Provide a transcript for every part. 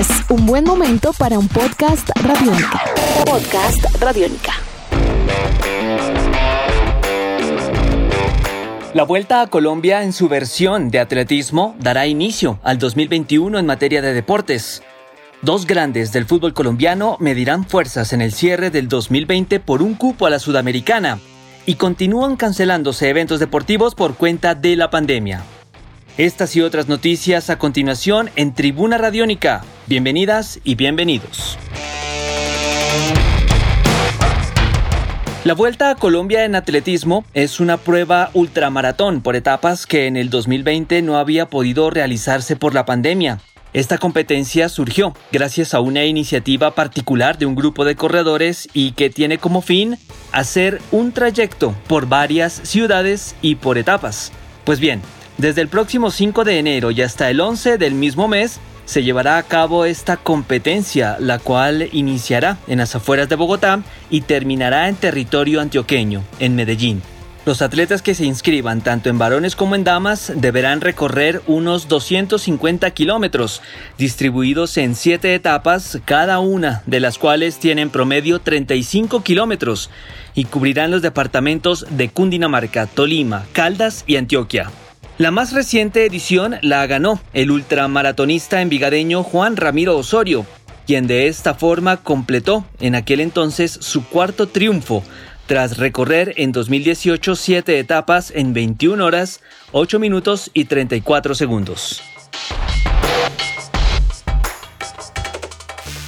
Es un buen momento para un podcast radiónica. Podcast radiónica. La Vuelta a Colombia en su versión de atletismo dará inicio al 2021 en materia de deportes. Dos grandes del fútbol colombiano medirán fuerzas en el cierre del 2020 por un cupo a la Sudamericana y continúan cancelándose eventos deportivos por cuenta de la pandemia. Estas y otras noticias a continuación en Tribuna Radiónica. Bienvenidas y bienvenidos. La Vuelta a Colombia en atletismo es una prueba ultramaratón por etapas que en el 2020 no había podido realizarse por la pandemia. Esta competencia surgió gracias a una iniciativa particular de un grupo de corredores y que tiene como fin hacer un trayecto por varias ciudades y por etapas. Pues bien, desde el próximo 5 de enero y hasta el 11 del mismo mes, se llevará a cabo esta competencia, la cual iniciará en las afueras de Bogotá y terminará en territorio antioqueño, en Medellín. Los atletas que se inscriban tanto en varones como en damas deberán recorrer unos 250 kilómetros, distribuidos en siete etapas, cada una de las cuales tienen promedio 35 kilómetros y cubrirán los departamentos de Cundinamarca, Tolima, Caldas y Antioquia. La más reciente edición la ganó el ultramaratonista envigadeño Juan Ramiro Osorio, quien de esta forma completó en aquel entonces su cuarto triunfo, tras recorrer en 2018 siete etapas en 21 horas, 8 minutos y 34 segundos.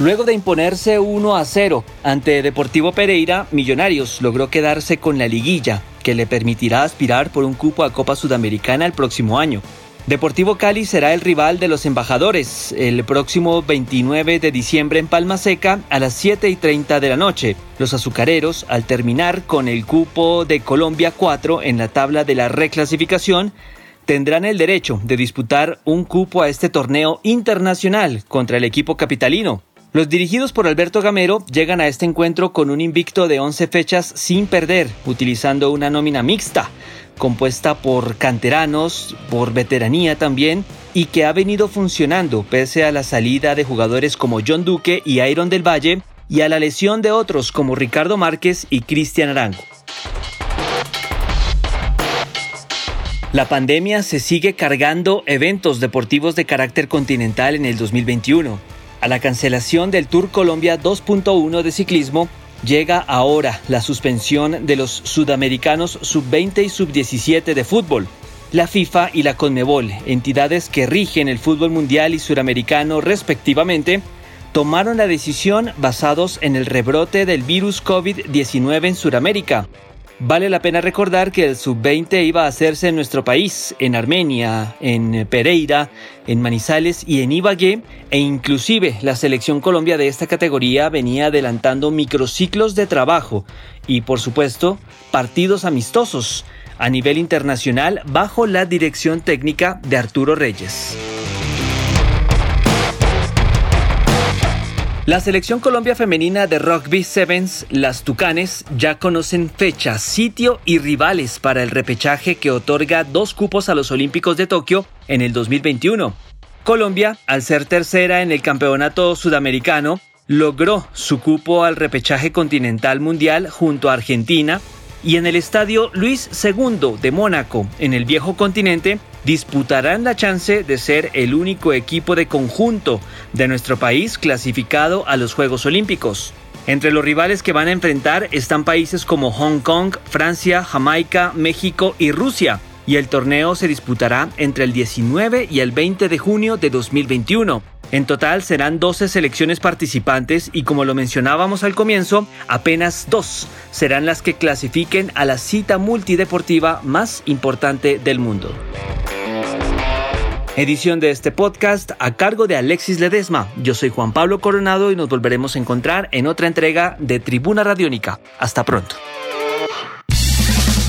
Luego de imponerse 1 a 0 ante Deportivo Pereira, Millonarios logró quedarse con la liguilla, que le permitirá aspirar por un cupo a Copa Sudamericana el próximo año. Deportivo Cali será el rival de los embajadores el próximo 29 de diciembre en Palma Seca a las 7 y 30 de la noche. Los azucareros, al terminar con el cupo de Colombia 4 en la tabla de la reclasificación, tendrán el derecho de disputar un cupo a este torneo internacional contra el equipo capitalino. Los dirigidos por Alberto Gamero llegan a este encuentro con un invicto de 11 fechas sin perder, utilizando una nómina mixta, compuesta por canteranos, por veteranía también, y que ha venido funcionando pese a la salida de jugadores como John Duque y Iron del Valle, y a la lesión de otros como Ricardo Márquez y Cristian Arango. La pandemia se sigue cargando eventos deportivos de carácter continental en el 2021. A la cancelación del Tour Colombia 2.1 de ciclismo llega ahora la suspensión de los sudamericanos sub-20 y sub-17 de fútbol. La FIFA y la CONMEBOL, entidades que rigen el fútbol mundial y suramericano respectivamente, tomaron la decisión basados en el rebrote del virus COVID-19 en Sudamérica, Vale la pena recordar que el sub-20 iba a hacerse en nuestro país, en Armenia, en Pereira, en Manizales y en Ibagué, e inclusive la selección Colombia de esta categoría venía adelantando microciclos de trabajo y por supuesto partidos amistosos a nivel internacional bajo la dirección técnica de Arturo Reyes. La selección Colombia femenina de Rugby Sevens, las Tucanes, ya conocen fecha, sitio y rivales para el repechaje que otorga dos cupos a los Olímpicos de Tokio en el 2021. Colombia, al ser tercera en el Campeonato Sudamericano, logró su cupo al repechaje continental mundial junto a Argentina y en el estadio Luis II de Mónaco, en el viejo continente, disputarán la chance de ser el único equipo de conjunto de nuestro país clasificado a los Juegos Olímpicos. Entre los rivales que van a enfrentar están países como Hong Kong, Francia, Jamaica, México y Rusia, y el torneo se disputará entre el 19 y el 20 de junio de 2021. En total serán 12 selecciones participantes y como lo mencionábamos al comienzo, apenas dos serán las que clasifiquen a la cita multideportiva más importante del mundo. Edición de este podcast a cargo de Alexis Ledesma. Yo soy Juan Pablo Coronado y nos volveremos a encontrar en otra entrega de Tribuna Radiónica. Hasta pronto.